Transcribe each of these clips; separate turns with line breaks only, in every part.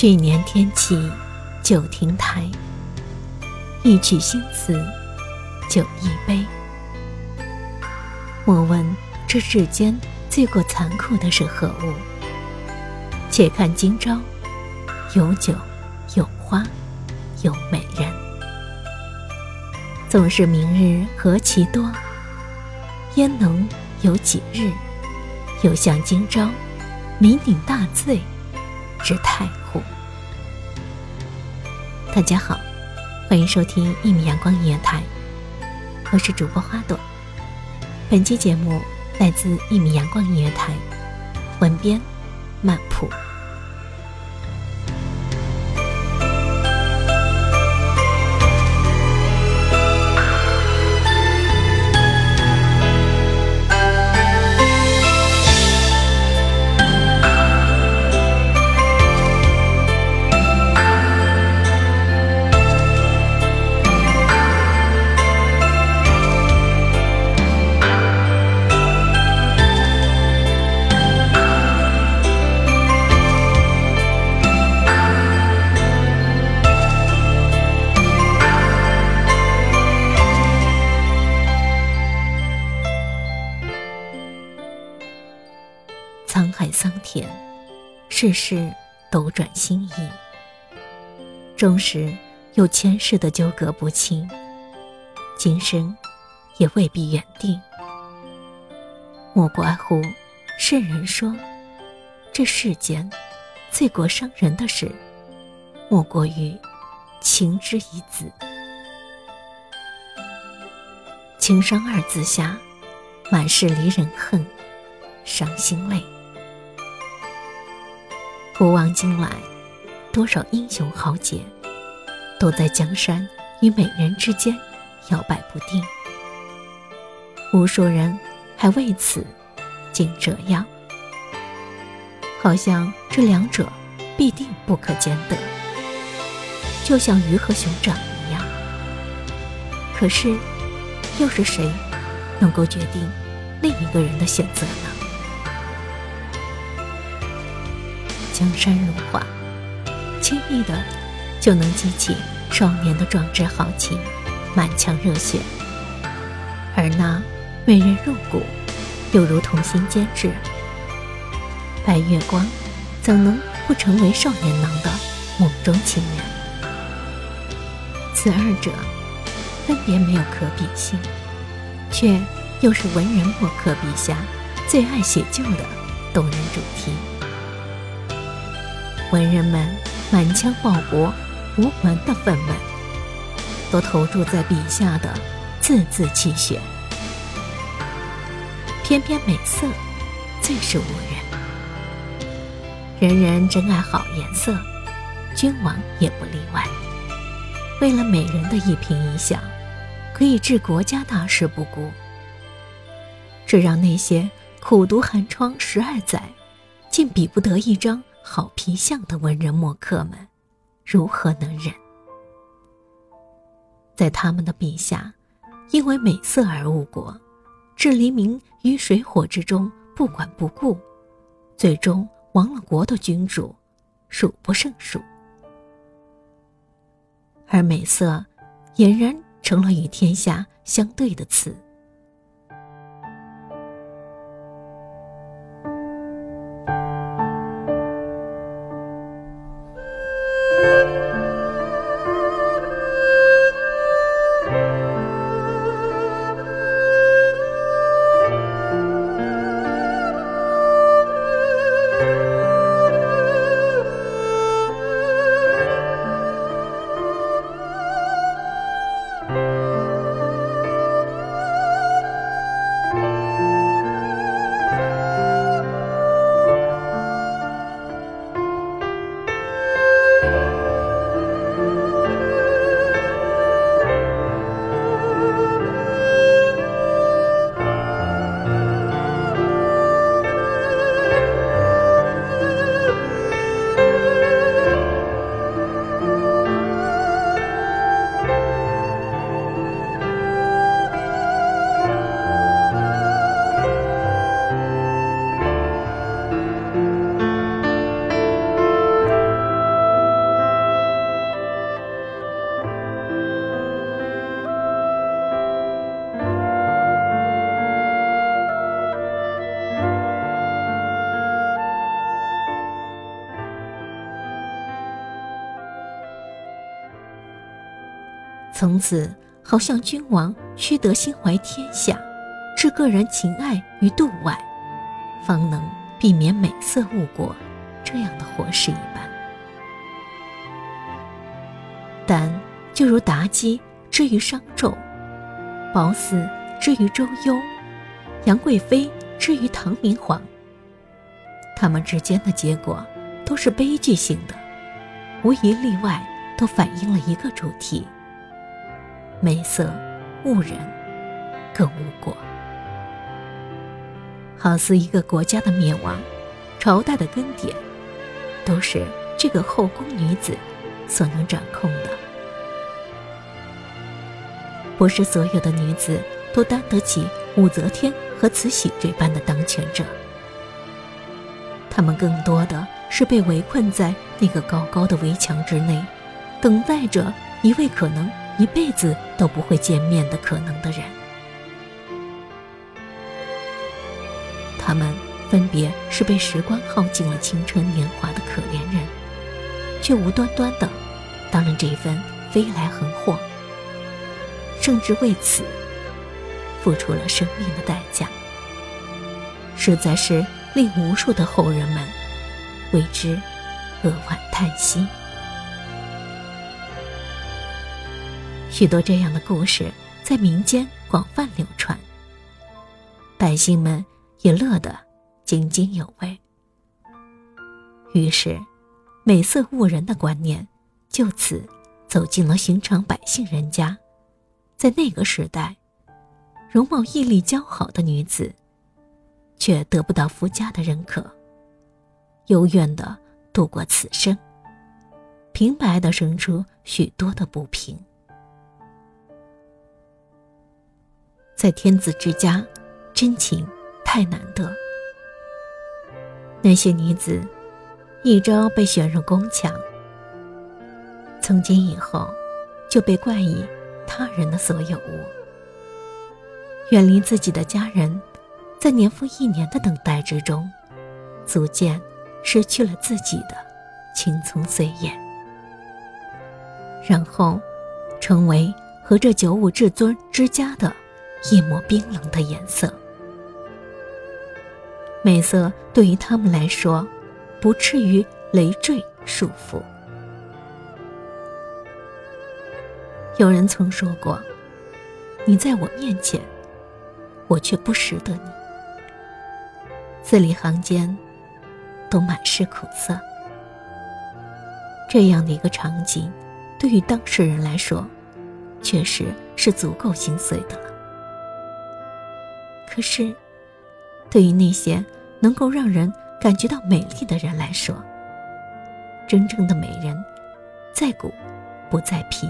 去年天气，酒亭台，一曲新词，酒一杯。莫问这世间最过残酷的是何物？且看今朝，有酒，有花，有美人。纵是明日何其多，焉能有几日，又像今朝，酩酊大醉之态？大家好，欢迎收听一米阳光音乐台，我是主播花朵。本期节目来自一米阳光音乐台，文编曼普。沧海桑田，世事斗转星移，终时有前世的纠葛不清，今生也未必远定。莫不外乎圣人说，这世间最过伤人的事，莫过于情之一字。情伤二字下，满是离人恨，伤心泪。古往今来，多少英雄豪杰，都在江山与美人之间摇摆不定。无数人还为此竟这样，好像这两者必定不可兼得，就像鱼和熊掌一样。可是，又是谁能够决定另一个人的选择呢？江山如画，轻易的就能激起少年的壮志豪情、满腔热血；而那美人入骨，又如同心坚志。白月光怎能不成为少年郎的梦中情人？此二者分别没有可比性，却又是文人墨客笔下最爱写就的动人主题。文人们满腔报国、无门的愤懑，都投注在笔下的字字泣血。偏偏美色最是无人，人人珍爱好颜色，君王也不例外。为了美人的一颦一笑，可以置国家大事不顾，这让那些苦读寒窗十二载，竟比不得一张好皮相的文人墨客们，如何能忍？在他们的笔下，因为美色而误国，置黎民于水火之中，不管不顾，最终亡了国的君主，数不胜数。而美色，俨然成了与天下相对的词。从此，好像君王须得心怀天下，置个人情爱于度外，方能避免美色误国这样的祸事一般。但就如妲己之于商纣，褒姒之于周幽，杨贵妃之于唐明皇，他们之间的结果都是悲剧性的，无一例外，都反映了一个主题。美色误人，更误国。好似一个国家的灭亡，朝代的更迭，都是这个后宫女子所能掌控的。不是所有的女子都担得起武则天和慈禧这般的当权者，她们更多的是被围困在那个高高的围墙之内，等待着一位可能。一辈子都不会见面的可能的人，他们分别是被时光耗尽了青春年华的可怜人，却无端端的当了这一份飞来横祸，甚至为此付出了生命的代价，实在是令无数的后人们为之扼腕叹息。许多这样的故事在民间广泛流传，百姓们也乐得津津有味。于是，美色误人的观念就此走进了寻常百姓人家。在那个时代，容貌毅力姣好的女子，却得不到夫家的认可，幽怨的度过此生，平白的生出许多的不平。在天子之家，真情太难得。那些女子，一朝被选入宫墙，从今以后就被冠以他人的所有物，远离自己的家人，在年复一年的等待之中，逐渐失去了自己的青葱岁月，然后成为和这九五至尊之家的。一抹冰冷的颜色。美色对于他们来说不至于累赘束缚。有人曾说过你在我面前我却不识得你。字里行间都满是苦涩。这样的一个场景对于当事人来说确实是足够心碎的了。可是，对于那些能够让人感觉到美丽的人来说，真正的美人，在骨不在皮。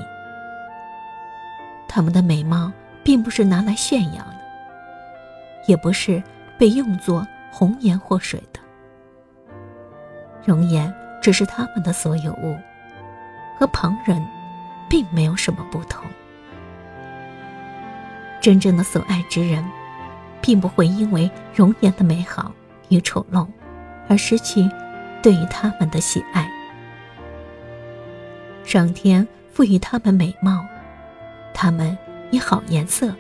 他们的美貌并不是拿来炫耀的，也不是被用作红颜祸水的。容颜。只是他们的所有物，和旁人并没有什么不同。真正的所爱之人，并不会因为容颜的美好与丑陋，而失去对于他们的喜爱。上天赋予他们美貌，他们以好颜色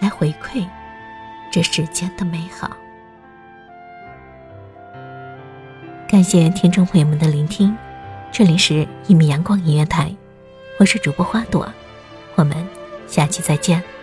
来回馈这世间的美好。感谢听众朋友们的聆听，这里是《一米阳光音乐台》，我是主播花朵，我们下期再见。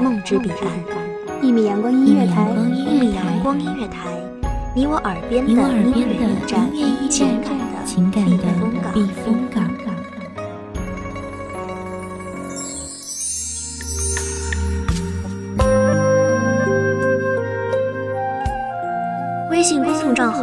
梦之彼岸。一米阳光音乐台，一米阳光音乐台，你我耳边的音乐驿站，情感的避风港。